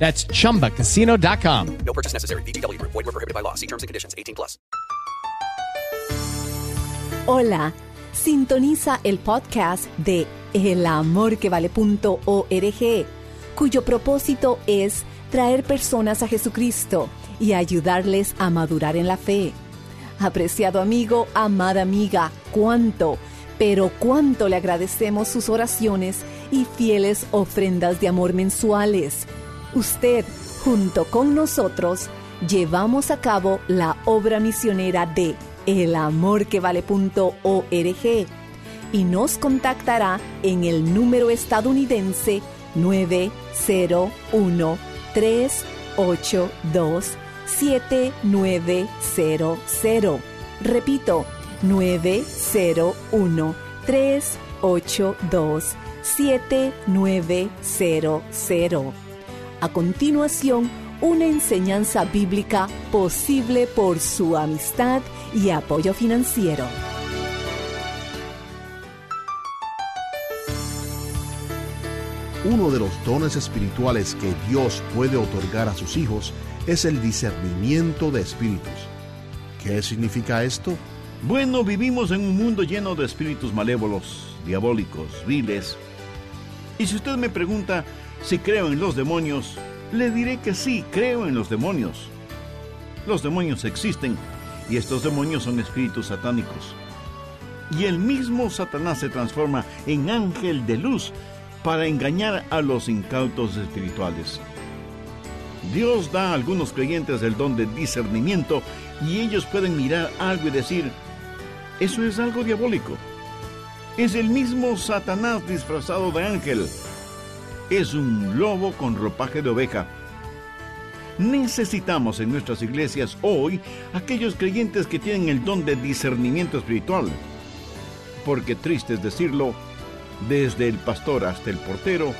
That's chumbacasino.com. No purchase necessary. BGW. Void were prohibited by law. See terms and conditions 18 plus. Hola. Sintoniza el podcast de elamorquevale.org, cuyo propósito es traer personas a Jesucristo y ayudarles a madurar en la fe. Apreciado amigo, amada amiga, cuánto, pero cuánto le agradecemos sus oraciones y fieles ofrendas de amor mensuales usted, junto con nosotros, llevamos a cabo la obra misionera de elamorquevale.org y nos contactará en el número estadounidense 901 382 7900. Repito, 901 382 7900. A continuación, una enseñanza bíblica posible por su amistad y apoyo financiero. Uno de los dones espirituales que Dios puede otorgar a sus hijos es el discernimiento de espíritus. ¿Qué significa esto? Bueno, vivimos en un mundo lleno de espíritus malévolos, diabólicos, viles. Y si usted me pregunta, si creo en los demonios, le diré que sí, creo en los demonios. Los demonios existen y estos demonios son espíritus satánicos. Y el mismo Satanás se transforma en ángel de luz para engañar a los incautos espirituales. Dios da a algunos creyentes el don de discernimiento y ellos pueden mirar algo y decir, eso es algo diabólico. Es el mismo Satanás disfrazado de ángel es un lobo con ropaje de oveja. Necesitamos en nuestras iglesias hoy aquellos creyentes que tienen el don de discernimiento espiritual. Porque triste es decirlo, desde el pastor hasta el portero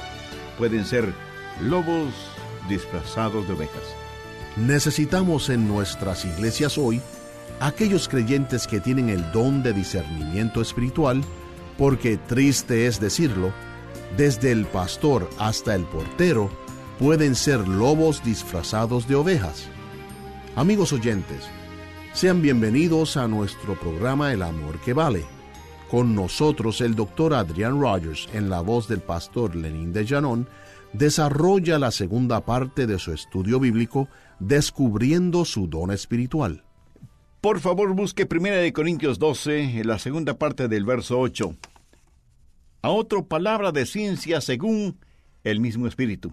pueden ser lobos disfrazados de ovejas. Necesitamos en nuestras iglesias hoy aquellos creyentes que tienen el don de discernimiento espiritual, porque triste es decirlo, desde el pastor hasta el portero, pueden ser lobos disfrazados de ovejas. Amigos oyentes, sean bienvenidos a nuestro programa El Amor que Vale. Con nosotros el doctor Adrian Rogers, en la voz del pastor Lenín de Llanón, desarrolla la segunda parte de su estudio bíblico, descubriendo su don espiritual. Por favor, busque 1 Corintios 12, en la segunda parte del verso 8 a otra palabra de ciencia según el mismo espíritu.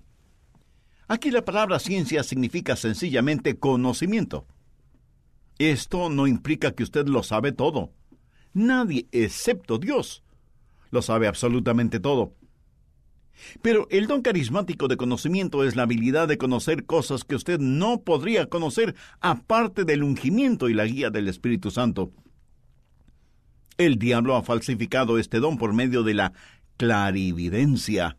Aquí la palabra ciencia significa sencillamente conocimiento. Esto no implica que usted lo sabe todo. Nadie, excepto Dios, lo sabe absolutamente todo. Pero el don carismático de conocimiento es la habilidad de conocer cosas que usted no podría conocer aparte del ungimiento y la guía del Espíritu Santo. El diablo ha falsificado este don por medio de la clarividencia.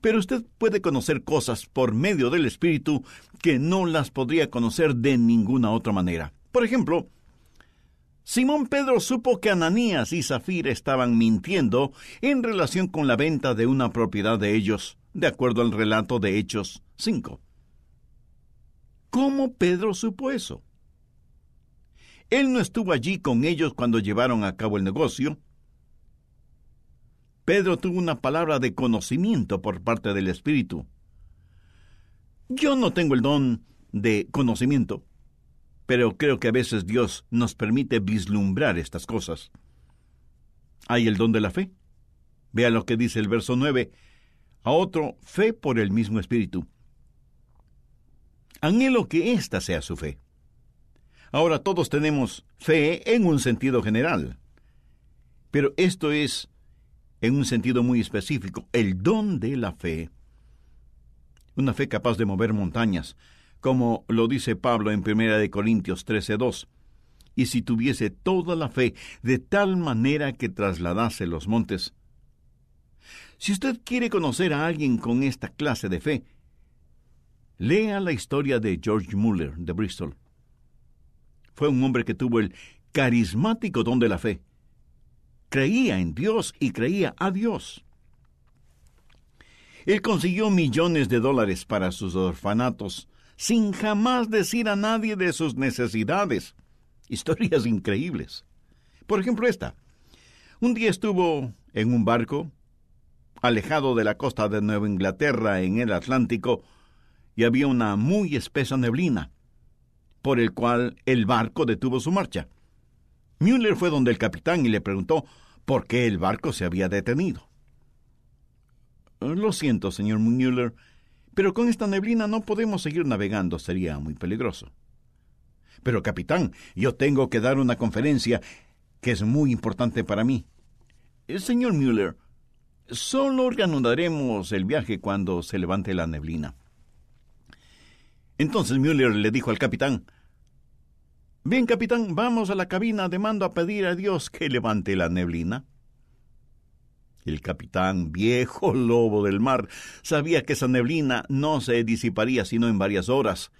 Pero usted puede conocer cosas por medio del Espíritu que no las podría conocer de ninguna otra manera. Por ejemplo, Simón Pedro supo que Ananías y Zafira estaban mintiendo en relación con la venta de una propiedad de ellos, de acuerdo al relato de Hechos 5. ¿Cómo Pedro supo eso? Él no estuvo allí con ellos cuando llevaron a cabo el negocio. Pedro tuvo una palabra de conocimiento por parte del Espíritu. Yo no tengo el don de conocimiento. Pero creo que a veces Dios nos permite vislumbrar estas cosas. Hay el don de la fe. Vea lo que dice el verso 9. A otro, fe por el mismo Espíritu. Anhelo que ésta sea su fe. Ahora todos tenemos fe en un sentido general, pero esto es en un sentido muy específico, el don de la fe. Una fe capaz de mover montañas, como lo dice Pablo en 1 Corintios 13:2. Y si tuviese toda la fe de tal manera que trasladase los montes. Si usted quiere conocer a alguien con esta clase de fe, lea la historia de George Muller de Bristol. Fue un hombre que tuvo el carismático don de la fe. Creía en Dios y creía a Dios. Él consiguió millones de dólares para sus orfanatos sin jamás decir a nadie de sus necesidades. Historias increíbles. Por ejemplo, esta. Un día estuvo en un barco, alejado de la costa de Nueva Inglaterra en el Atlántico, y había una muy espesa neblina por el cual el barco detuvo su marcha. Müller fue donde el capitán y le preguntó por qué el barco se había detenido. Lo siento, señor Müller, pero con esta neblina no podemos seguir navegando, sería muy peligroso. Pero, capitán, yo tengo que dar una conferencia que es muy importante para mí. Eh, señor Müller, solo reanudaremos el viaje cuando se levante la neblina. Entonces Müller le dijo al capitán, Bien, capitán, vamos a la cabina de mando a pedir a Dios que levante la neblina. El capitán, viejo lobo del mar, sabía que esa neblina no se disiparía sino en varias horas,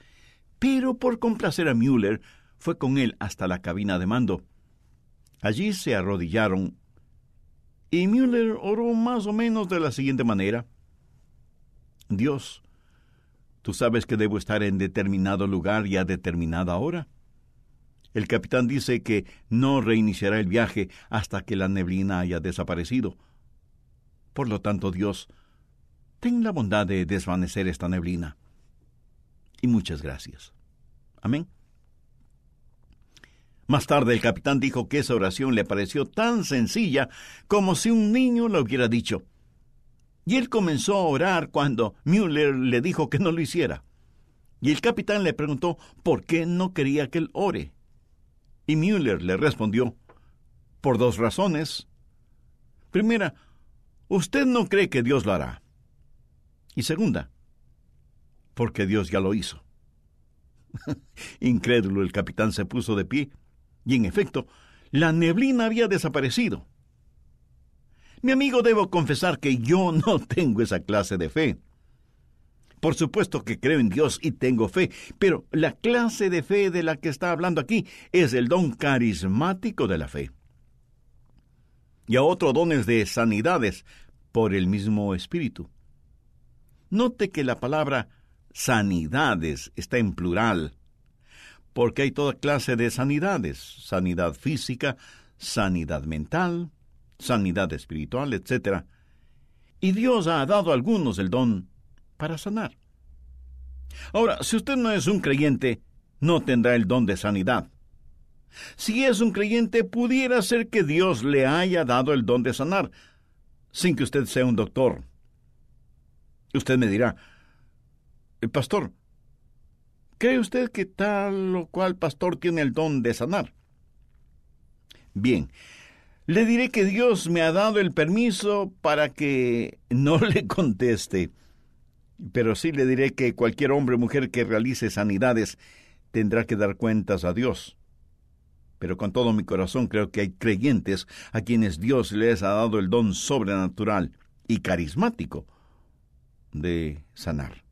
pero por complacer a Müller, fue con él hasta la cabina de mando. Allí se arrodillaron y Müller oró más o menos de la siguiente manera. Dios, Tú sabes que debo estar en determinado lugar y a determinada hora. El capitán dice que no reiniciará el viaje hasta que la neblina haya desaparecido. Por lo tanto, Dios, ten la bondad de desvanecer esta neblina. Y muchas gracias. Amén. Más tarde el capitán dijo que esa oración le pareció tan sencilla como si un niño lo hubiera dicho. Y él comenzó a orar cuando Müller le dijo que no lo hiciera. Y el capitán le preguntó por qué no quería que él ore. Y Müller le respondió, por dos razones. Primera, usted no cree que Dios lo hará. Y segunda, porque Dios ya lo hizo. Incrédulo, el capitán se puso de pie, y en efecto, la neblina había desaparecido. Mi amigo, debo confesar que yo no tengo esa clase de fe. Por supuesto que creo en Dios y tengo fe, pero la clase de fe de la que está hablando aquí es el don carismático de la fe. Y a otro dones de sanidades por el mismo Espíritu. Note que la palabra sanidades está en plural, porque hay toda clase de sanidades, sanidad física, sanidad mental, sanidad espiritual, etc. Y Dios ha dado a algunos el don para sanar. Ahora, si usted no es un creyente, no tendrá el don de sanidad. Si es un creyente, pudiera ser que Dios le haya dado el don de sanar, sin que usted sea un doctor. Usted me dirá, eh, pastor, ¿cree usted que tal o cual pastor tiene el don de sanar? Bien, le diré que Dios me ha dado el permiso para que no le conteste. Pero sí le diré que cualquier hombre o mujer que realice sanidades tendrá que dar cuentas a Dios. Pero con todo mi corazón creo que hay creyentes a quienes Dios les ha dado el don sobrenatural y carismático de sanar.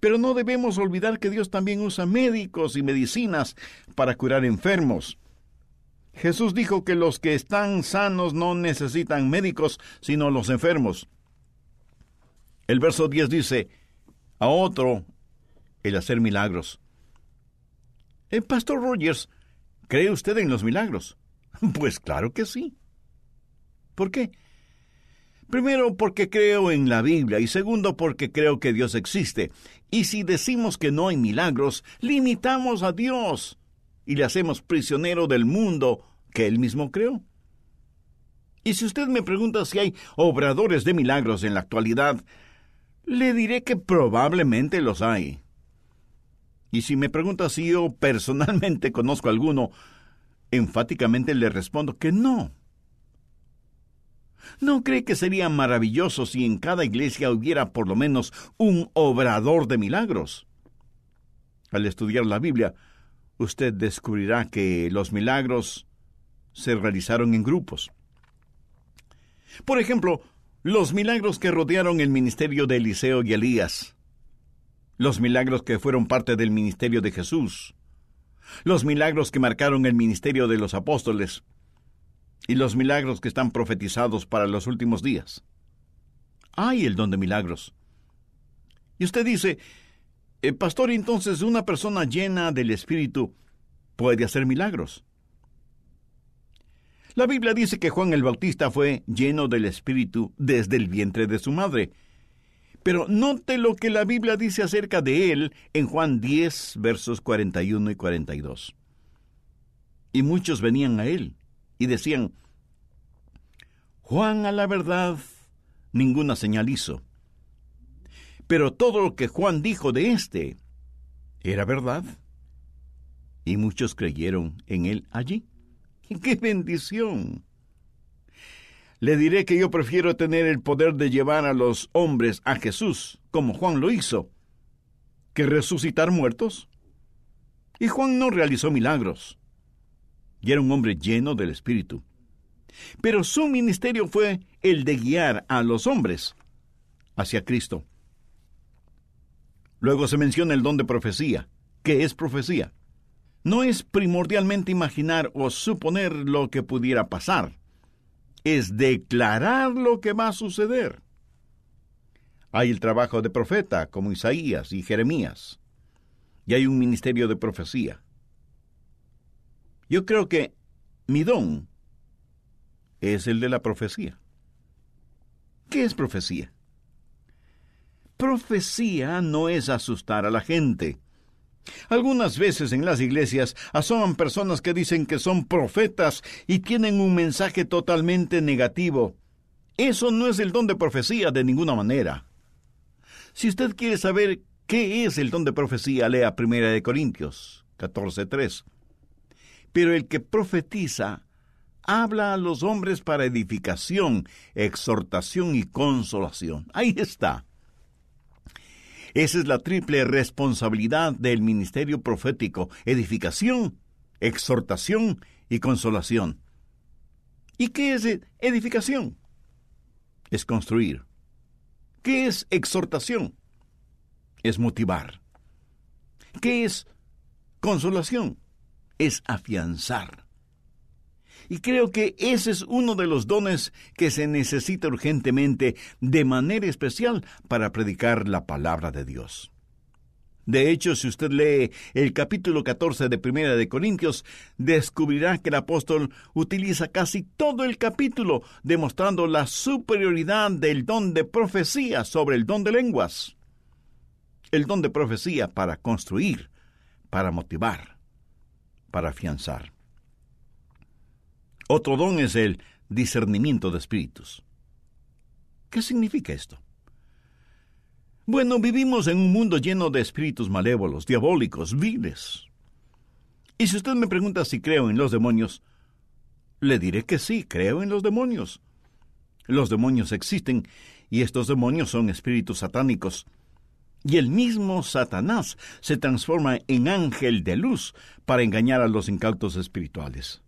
Pero no debemos olvidar que Dios también usa médicos y medicinas para curar enfermos. Jesús dijo que los que están sanos no necesitan médicos, sino los enfermos. El verso 10 dice, a otro el hacer milagros. El pastor Rogers, ¿cree usted en los milagros? Pues claro que sí. ¿Por qué? Primero porque creo en la Biblia y segundo porque creo que Dios existe. Y si decimos que no hay milagros, limitamos a Dios y le hacemos prisionero del mundo que Él mismo creó. Y si usted me pregunta si hay obradores de milagros en la actualidad, le diré que probablemente los hay. Y si me pregunta si yo personalmente conozco alguno, enfáticamente le respondo que no. ¿No cree que sería maravilloso si en cada iglesia hubiera por lo menos un obrador de milagros? Al estudiar la Biblia, usted descubrirá que los milagros se realizaron en grupos. Por ejemplo, los milagros que rodearon el ministerio de Eliseo y Elías, los milagros que fueron parte del ministerio de Jesús, los milagros que marcaron el ministerio de los apóstoles y los milagros que están profetizados para los últimos días. Hay el don de milagros. Y usted dice, eh, pastor, entonces una persona llena del Espíritu puede hacer milagros. La Biblia dice que Juan el Bautista fue lleno del Espíritu desde el vientre de su madre. Pero note lo que la Biblia dice acerca de él en Juan 10, versos 41 y 42. Y muchos venían a él y decían, Juan a la verdad ninguna señal hizo. Pero todo lo que Juan dijo de éste era verdad. Y muchos creyeron en él allí. ¡Qué bendición! Le diré que yo prefiero tener el poder de llevar a los hombres a Jesús, como Juan lo hizo, que resucitar muertos. Y Juan no realizó milagros, y era un hombre lleno del Espíritu. Pero su ministerio fue el de guiar a los hombres hacia Cristo. Luego se menciona el don de profecía. ¿Qué es profecía? no es primordialmente imaginar o suponer lo que pudiera pasar, es declarar lo que va a suceder. Hay el trabajo de profeta, como Isaías y Jeremías, y hay un ministerio de profecía. Yo creo que mi don es el de la profecía. ¿Qué es profecía? Profecía no es asustar a la gente algunas veces en las iglesias asoman personas que dicen que son profetas y tienen un mensaje totalmente negativo. Eso no es el don de profecía de ninguna manera. Si usted quiere saber qué es el don de profecía, lea 1 de Corintios 14:3. Pero el que profetiza habla a los hombres para edificación, exhortación y consolación. Ahí está. Esa es la triple responsabilidad del ministerio profético, edificación, exhortación y consolación. ¿Y qué es edificación? Es construir. ¿Qué es exhortación? Es motivar. ¿Qué es consolación? Es afianzar. Y creo que ese es uno de los dones que se necesita urgentemente de manera especial para predicar la palabra de Dios. De hecho, si usted lee el capítulo 14 de Primera de Corintios, descubrirá que el apóstol utiliza casi todo el capítulo demostrando la superioridad del don de profecía sobre el don de lenguas. El don de profecía para construir, para motivar, para afianzar. Otro don es el discernimiento de espíritus. ¿Qué significa esto? Bueno, vivimos en un mundo lleno de espíritus malévolos, diabólicos, viles. Y si usted me pregunta si creo en los demonios, le diré que sí, creo en los demonios. Los demonios existen y estos demonios son espíritus satánicos. Y el mismo Satanás se transforma en ángel de luz para engañar a los incautos espirituales.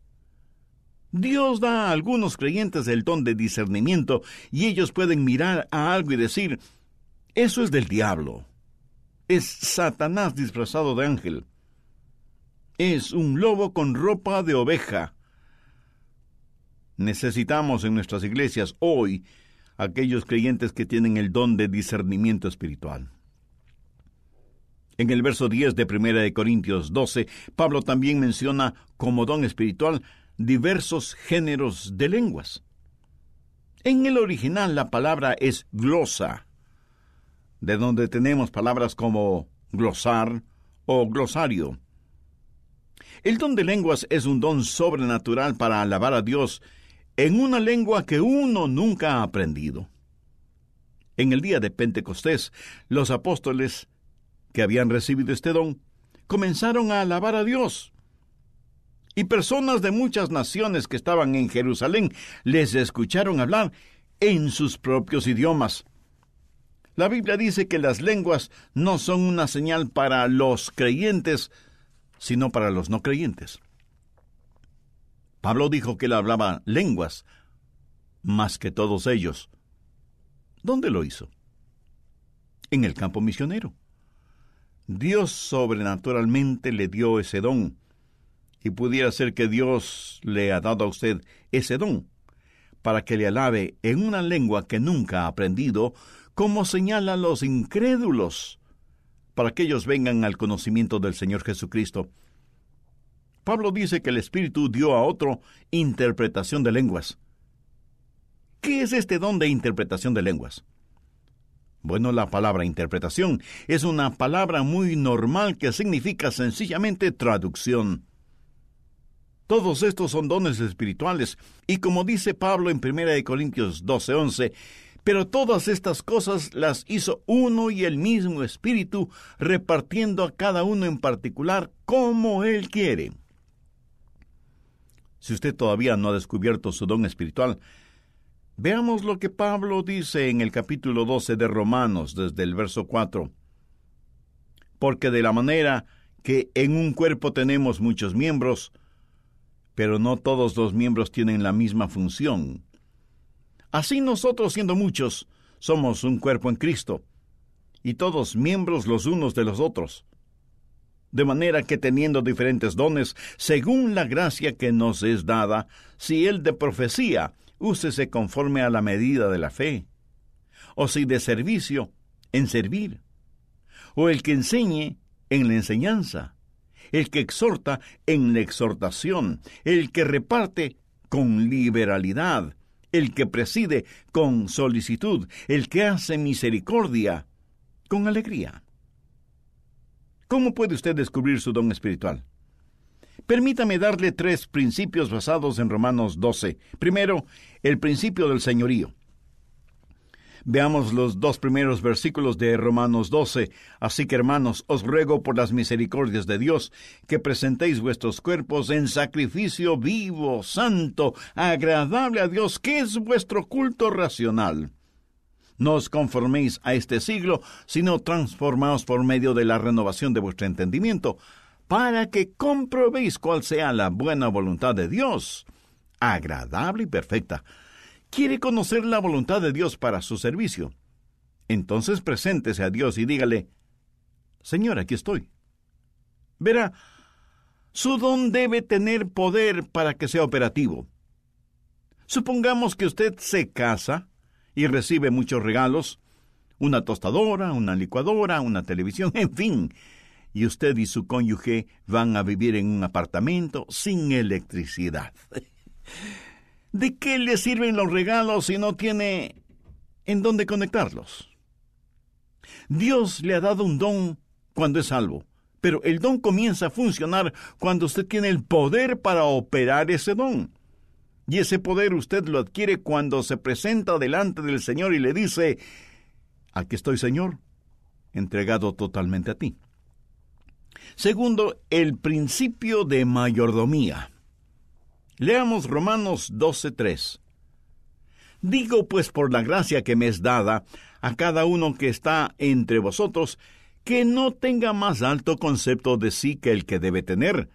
Dios da a algunos creyentes el don de discernimiento y ellos pueden mirar a algo y decir, eso es del diablo. Es Satanás disfrazado de ángel. Es un lobo con ropa de oveja. Necesitamos en nuestras iglesias hoy aquellos creyentes que tienen el don de discernimiento espiritual. En el verso 10 de 1 de Corintios 12, Pablo también menciona como don espiritual diversos géneros de lenguas. En el original la palabra es glosa, de donde tenemos palabras como glosar o glosario. El don de lenguas es un don sobrenatural para alabar a Dios en una lengua que uno nunca ha aprendido. En el día de Pentecostés, los apóstoles que habían recibido este don comenzaron a alabar a Dios. Y personas de muchas naciones que estaban en Jerusalén les escucharon hablar en sus propios idiomas. La Biblia dice que las lenguas no son una señal para los creyentes, sino para los no creyentes. Pablo dijo que él hablaba lenguas más que todos ellos. ¿Dónde lo hizo? En el campo misionero. Dios sobrenaturalmente le dio ese don. Y pudiera ser que Dios le ha dado a usted ese don para que le alabe en una lengua que nunca ha aprendido, como señalan los incrédulos, para que ellos vengan al conocimiento del Señor Jesucristo. Pablo dice que el Espíritu dio a otro interpretación de lenguas. ¿Qué es este don de interpretación de lenguas? Bueno, la palabra interpretación es una palabra muy normal que significa sencillamente traducción. Todos estos son dones espirituales, y como dice Pablo en 1 Corintios 12:11, pero todas estas cosas las hizo uno y el mismo Espíritu, repartiendo a cada uno en particular como Él quiere. Si usted todavía no ha descubierto su don espiritual, Veamos lo que Pablo dice en el capítulo 12 de Romanos, desde el verso 4. Porque de la manera que en un cuerpo tenemos muchos miembros, pero no todos los miembros tienen la misma función. Así nosotros, siendo muchos, somos un cuerpo en Cristo, y todos miembros los unos de los otros. De manera que teniendo diferentes dones, según la gracia que nos es dada, si el de profecía, úsese conforme a la medida de la fe, o si de servicio, en servir, o el que enseñe, en la enseñanza, el que exhorta, en la exhortación, el que reparte, con liberalidad, el que preside, con solicitud, el que hace misericordia, con alegría. ¿Cómo puede usted descubrir su don espiritual? Permítame darle tres principios basados en Romanos 12. Primero, el principio del señorío. Veamos los dos primeros versículos de Romanos 12. Así que, hermanos, os ruego por las misericordias de Dios que presentéis vuestros cuerpos en sacrificio vivo, santo, agradable a Dios, que es vuestro culto racional. No os conforméis a este siglo, sino transformaos por medio de la renovación de vuestro entendimiento, para que comprobéis cuál sea la buena voluntad de Dios, agradable y perfecta. ¿Quiere conocer la voluntad de Dios para su servicio? Entonces preséntese a Dios y dígale, Señor, aquí estoy. Verá, su don debe tener poder para que sea operativo. Supongamos que usted se casa y recibe muchos regalos, una tostadora, una licuadora, una televisión, en fin, y usted y su cónyuge van a vivir en un apartamento sin electricidad. ¿De qué le sirven los regalos si no tiene en dónde conectarlos? Dios le ha dado un don cuando es salvo, pero el don comienza a funcionar cuando usted tiene el poder para operar ese don. Y ese poder usted lo adquiere cuando se presenta delante del Señor y le dice, aquí estoy Señor, entregado totalmente a ti. Segundo, el principio de mayordomía. Leamos Romanos 12:3. Digo pues por la gracia que me es dada a cada uno que está entre vosotros, que no tenga más alto concepto de sí que el que debe tener,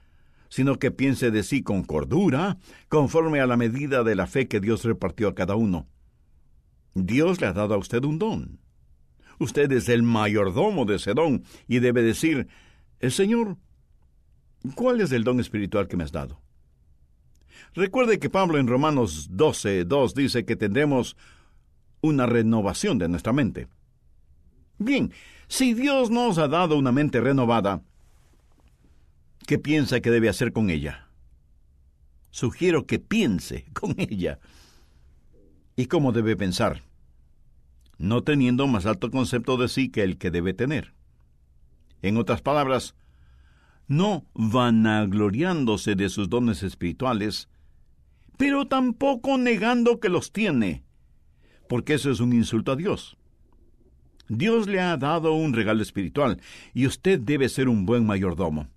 sino que piense de sí con cordura, conforme a la medida de la fe que Dios repartió a cada uno. Dios le ha dado a usted un don. Usted es el mayordomo de ese don y debe decir, Señor, ¿cuál es el don espiritual que me has dado? Recuerde que Pablo en Romanos 12, 2 dice que tendremos una renovación de nuestra mente. Bien, si Dios nos ha dado una mente renovada, ¿qué piensa que debe hacer con ella? Sugiero que piense con ella. y cómo debe pensar, no teniendo más alto concepto de sí que el que debe tener. En otras palabras, no vanagloriándose de sus dones espirituales, pero tampoco negando que los tiene, porque eso es un insulto a Dios. Dios le ha dado un regalo espiritual y usted debe ser un buen mayordomo.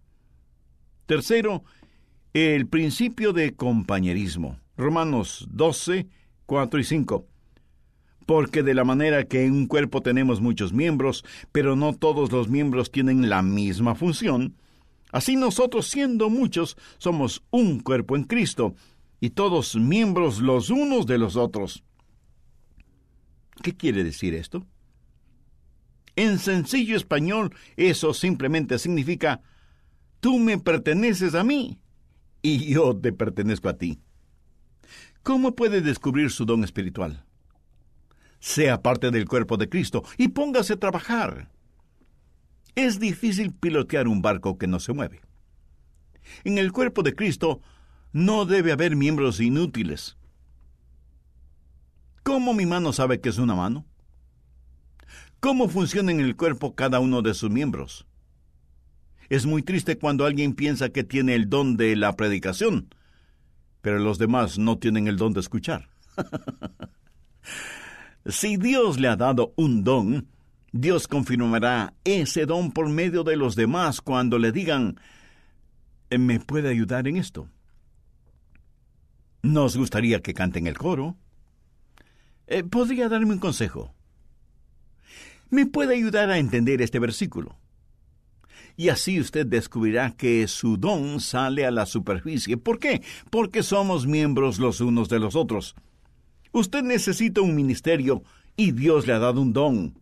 Tercero, el principio de compañerismo. Romanos 12, 4 y 5. Porque de la manera que en un cuerpo tenemos muchos miembros, pero no todos los miembros tienen la misma función, así nosotros siendo muchos somos un cuerpo en Cristo, y todos miembros los unos de los otros. ¿Qué quiere decir esto? En sencillo español, eso simplemente significa, tú me perteneces a mí y yo te pertenezco a ti. ¿Cómo puede descubrir su don espiritual? Sea parte del cuerpo de Cristo y póngase a trabajar. Es difícil pilotear un barco que no se mueve. En el cuerpo de Cristo no debe haber miembros inútiles. ¿Cómo mi mano sabe que es una mano? ¿Cómo funciona en el cuerpo cada uno de sus miembros? Es muy triste cuando alguien piensa que tiene el don de la predicación, pero los demás no tienen el don de escuchar. si Dios le ha dado un don, Dios confirmará ese don por medio de los demás cuando le digan, ¿me puede ayudar en esto? Nos gustaría que canten el coro. Eh, ¿Podría darme un consejo? ¿Me puede ayudar a entender este versículo? Y así usted descubrirá que su don sale a la superficie. ¿Por qué? Porque somos miembros los unos de los otros. Usted necesita un ministerio y Dios le ha dado un don.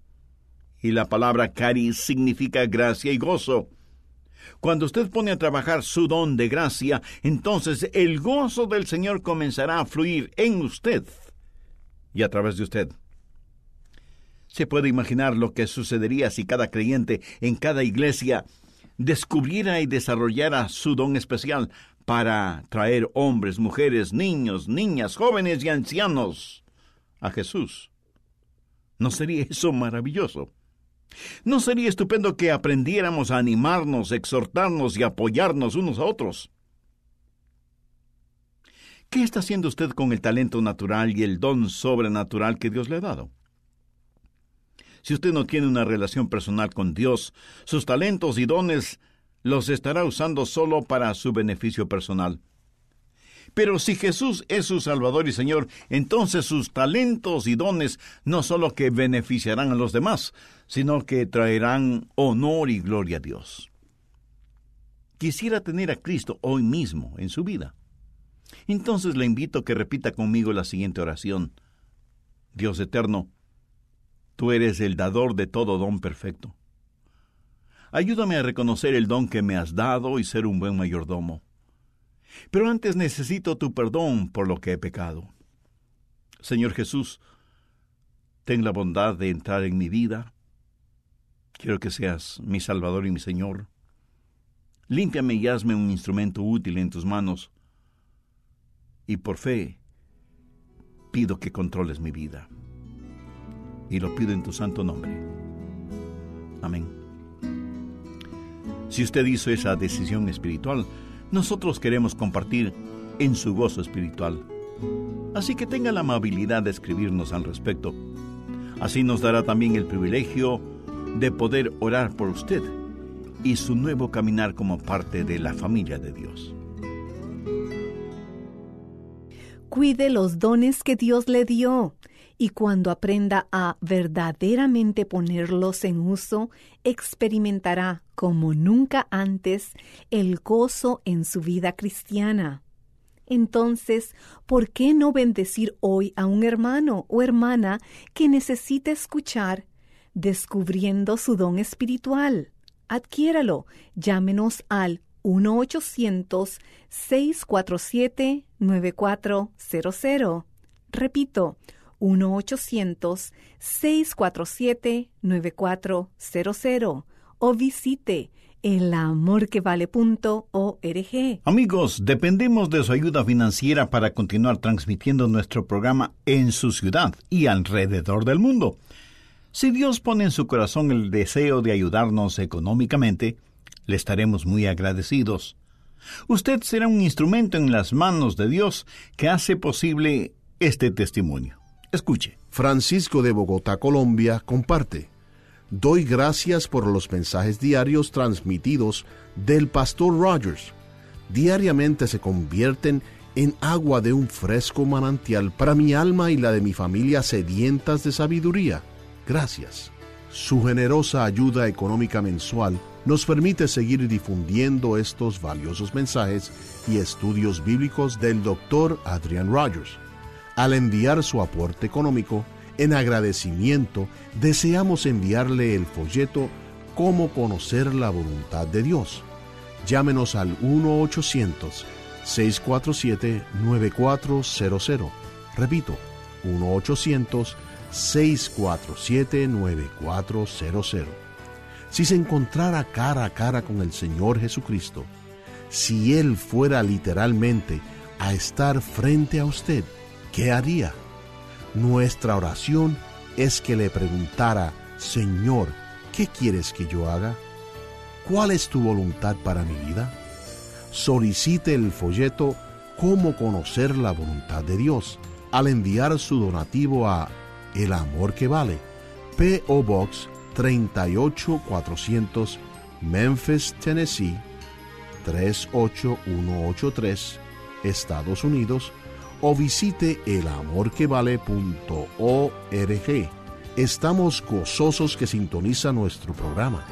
Y la palabra caris significa gracia y gozo. Cuando usted pone a trabajar su don de gracia, entonces el gozo del Señor comenzará a fluir en usted y a través de usted. Se puede imaginar lo que sucedería si cada creyente en cada iglesia descubriera y desarrollara su don especial para traer hombres, mujeres, niños, niñas, jóvenes y ancianos a Jesús. ¿No sería eso maravilloso? ¿No sería estupendo que aprendiéramos a animarnos, exhortarnos y apoyarnos unos a otros? ¿Qué está haciendo usted con el talento natural y el don sobrenatural que Dios le ha dado? Si usted no tiene una relación personal con Dios, sus talentos y dones los estará usando solo para su beneficio personal. Pero si Jesús es su Salvador y Señor, entonces sus talentos y dones no solo que beneficiarán a los demás, sino que traerán honor y gloria a Dios. Quisiera tener a Cristo hoy mismo en su vida. Entonces le invito a que repita conmigo la siguiente oración. Dios eterno, tú eres el dador de todo don perfecto. Ayúdame a reconocer el don que me has dado y ser un buen mayordomo. Pero antes necesito tu perdón por lo que he pecado. Señor Jesús, ten la bondad de entrar en mi vida. Quiero que seas mi Salvador y mi Señor. Límpiame y hazme un instrumento útil en tus manos. Y por fe, pido que controles mi vida. Y lo pido en tu santo nombre. Amén. Si usted hizo esa decisión espiritual, nosotros queremos compartir en su gozo espiritual. Así que tenga la amabilidad de escribirnos al respecto. Así nos dará también el privilegio de poder orar por usted y su nuevo caminar como parte de la familia de Dios. Cuide los dones que Dios le dio y cuando aprenda a verdaderamente ponerlos en uso, experimentará como nunca antes el gozo en su vida cristiana. Entonces, ¿por qué no bendecir hoy a un hermano o hermana que necesita escuchar, descubriendo su don espiritual? Adquiéralo. Llámenos al 1-800-647-9400. Repito, 1-800-647-9400 o visite elamorquevale.org. Amigos, dependemos de su ayuda financiera para continuar transmitiendo nuestro programa en su ciudad y alrededor del mundo. Si Dios pone en su corazón el deseo de ayudarnos económicamente, le estaremos muy agradecidos. Usted será un instrumento en las manos de Dios que hace posible este testimonio. Escuche. Francisco de Bogotá, Colombia, comparte. Doy gracias por los mensajes diarios transmitidos del pastor Rogers. Diariamente se convierten en agua de un fresco manantial para mi alma y la de mi familia sedientas de sabiduría. Gracias. Su generosa ayuda económica mensual nos permite seguir difundiendo estos valiosos mensajes y estudios bíblicos del Dr. Adrian Rogers. Al enviar su aporte económico, en agradecimiento, deseamos enviarle el folleto Cómo conocer la voluntad de Dios. Llámenos al 1-800-647-9400. Repito, 1-800-647-9400. Si se encontrara cara a cara con el Señor Jesucristo, si Él fuera literalmente a estar frente a usted, ¿qué haría? Nuestra oración es que le preguntara, Señor, ¿qué quieres que yo haga? ¿Cuál es tu voluntad para mi vida? Solicite el folleto Cómo conocer la voluntad de Dios al enviar su donativo a El Amor que Vale, P.O. Box 38400, Memphis, Tennessee 38183, Estados Unidos o visite elamorquevale.org. Estamos gozosos que sintoniza nuestro programa.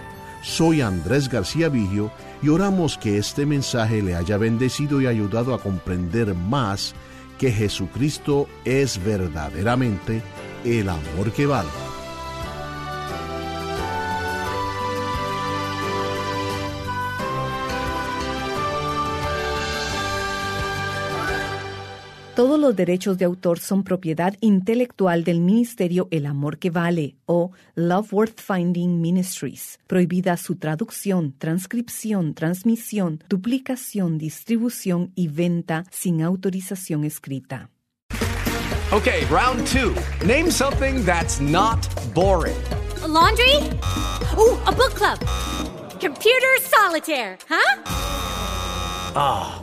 Soy Andrés García Vigio y oramos que este mensaje le haya bendecido y ayudado a comprender más que Jesucristo es verdaderamente el amor que vale. Todos los derechos de autor son propiedad intelectual del Ministerio El Amor que Vale o Love Worth Finding Ministries. Prohibida su traducción, transcripción, transmisión, duplicación, distribución y venta sin autorización escrita. Okay, round two. Name something that's not boring. A laundry? Ooh, a book club. Computer solitaire, huh? Ah,